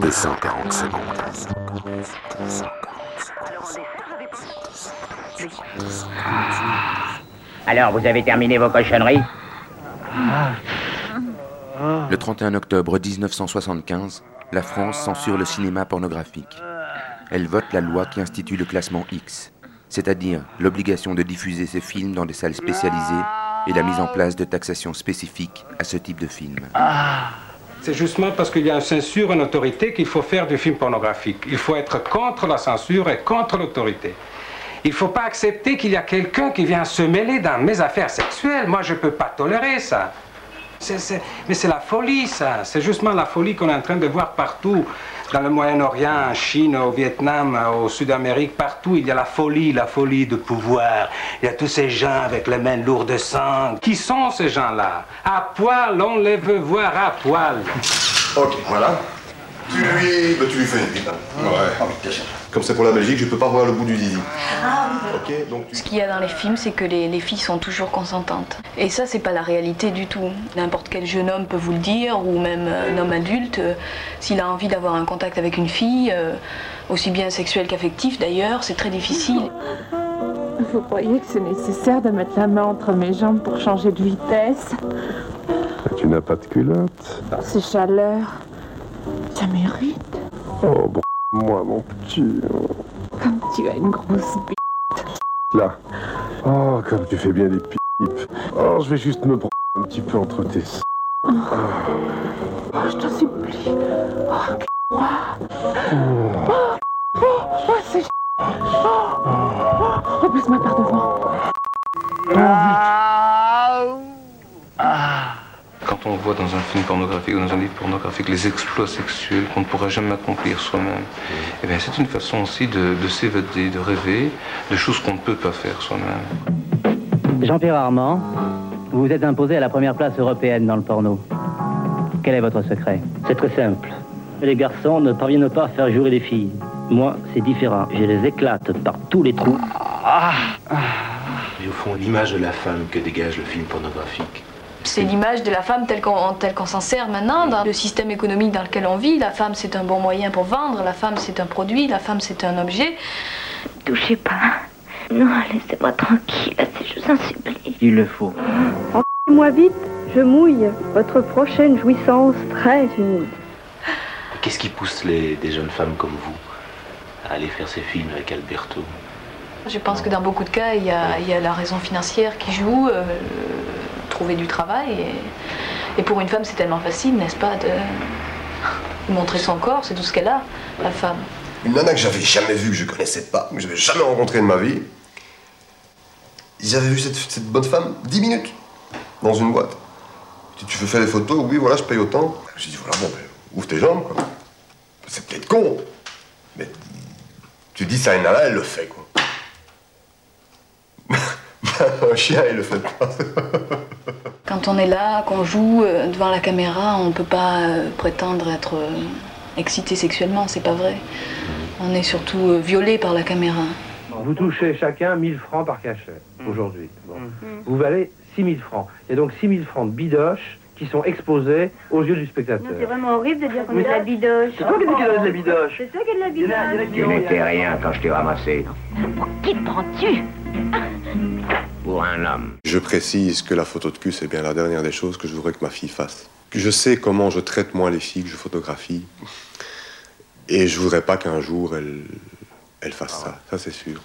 240 secondes. Alors, vous avez terminé vos cochonneries Le 31 octobre 1975, la France censure le cinéma pornographique. Elle vote la loi qui institue le classement X, c'est-à-dire l'obligation de diffuser ces films dans des salles spécialisées et la mise en place de taxations spécifiques à ce type de film. C'est justement parce qu'il y a une censure, une autorité qu'il faut faire du film pornographique. Il faut être contre la censure et contre l'autorité. Il ne faut pas accepter qu'il y a quelqu'un qui vient se mêler dans mes affaires sexuelles. Moi, je ne peux pas tolérer ça. Mais c'est la folie, ça. C'est justement la folie qu'on est en train de voir partout. Dans le Moyen-Orient, en Chine, au Vietnam, au Sud-Amérique, partout, il y a la folie, la folie de pouvoir. Il y a tous ces gens avec les mains lourdes de sang. Qui sont ces gens-là? À poil, on les veut voir à poil. Ok, voilà. Tu lui, bah, tu lui fais une pipe. hein. Ouais. Comme c'est pour la Belgique, je peux pas voir le bout du zizi. Ok, donc tu... Ce qu'il y a dans les films, c'est que les, les filles sont toujours consentantes. Et ça, c'est pas la réalité du tout. N'importe quel jeune homme peut vous le dire, ou même un homme adulte, euh, s'il a envie d'avoir un contact avec une fille, euh, aussi bien sexuel qu'affectif d'ailleurs, c'est très difficile. Vous croyez que c'est nécessaire de mettre la main entre mes jambes pour changer de vitesse? Tu n'as pas de culotte? Ces chaleurs, ça mérite. Oh, bon, moi, mon petit. Comme tu as une grosse bite. Là. Oh, comme tu fais bien des pipes. Oh, je vais juste me prendre un petit peu entre tes seins. Oh, je t'en supplie. Oh, moi. Oh, oh, oh, c'est oh, oh, repasse-moi par devant. Quand on voit dans un film pornographique ou dans un livre pornographique les exploits sexuels qu'on ne pourra jamais accomplir soi-même, eh bien c'est une façon aussi de, de s'évader, de rêver de choses qu'on ne peut pas faire soi-même. Jean-Pierre Armand, vous vous êtes imposé à la première place européenne dans le porno. Quel est votre secret? C'est très simple. Les garçons ne parviennent pas à faire jouer les filles. Moi, c'est différent. Je les éclate par tous les trous. Et au fond, l'image de la femme que dégage le film pornographique. C'est l'image de la femme telle qu'on s'en sert maintenant dans le système économique dans lequel on vit. La femme, c'est un bon moyen pour vendre. La femme, c'est un produit. La femme, c'est un objet. Touchez pas. Non, laissez-moi tranquille, je vous en supplie. Il le faut. Moi vite, je mouille. Votre prochaine jouissance très humide. Qu'est-ce qui pousse les, des jeunes femmes comme vous à aller faire ces films avec Alberto? Je pense que dans beaucoup de cas, il y a, il y a la raison financière qui joue, euh, trouver du travail. Et, pour une femme, c'est tellement facile, n'est-ce pas, de montrer son corps, c'est tout ce qu'elle a, la femme. Une nana que j'avais jamais vue, que je connaissais pas, que j'avais jamais rencontrée de ma vie. J'avais vu cette, cette bonne femme 10 minutes dans une boîte. Tu, tu veux faire des photos? Oui, voilà, je paye autant. J'ai dit, voilà, bon, ben, ouvre tes jambes, quoi. C'est peut-être con, mais tu dis ça à une nana, elle le fait, quoi. Un chien, il le fait pas. Quand on est là, qu'on joue euh, devant la caméra, on ne peut pas euh, prétendre être euh, excité sexuellement, c'est pas vrai. On est surtout violé par la caméra. Vous touchez chacun 1000 francs par cachet aujourd'hui. Bon. Vous valez 6000 francs. Il y a donc 6000 francs de bidoche qui sont exposés aux yeux du spectateur. C'est vraiment horrible de dire qu'on est de la bidoche. C'est toi qui dis qu'il y a de la bidoche C'est toi qui es de la bidoche. Tu n'étais rien quand je t'ai ramassé. Qui prends-tu? Pour un homme. Je précise que la photo de cul, c'est bien la dernière des choses que je voudrais que ma fille fasse. Je sais comment je traite moi les filles que je photographie. Et je voudrais pas qu'un jour elle, elle fasse ça, ça c'est sûr.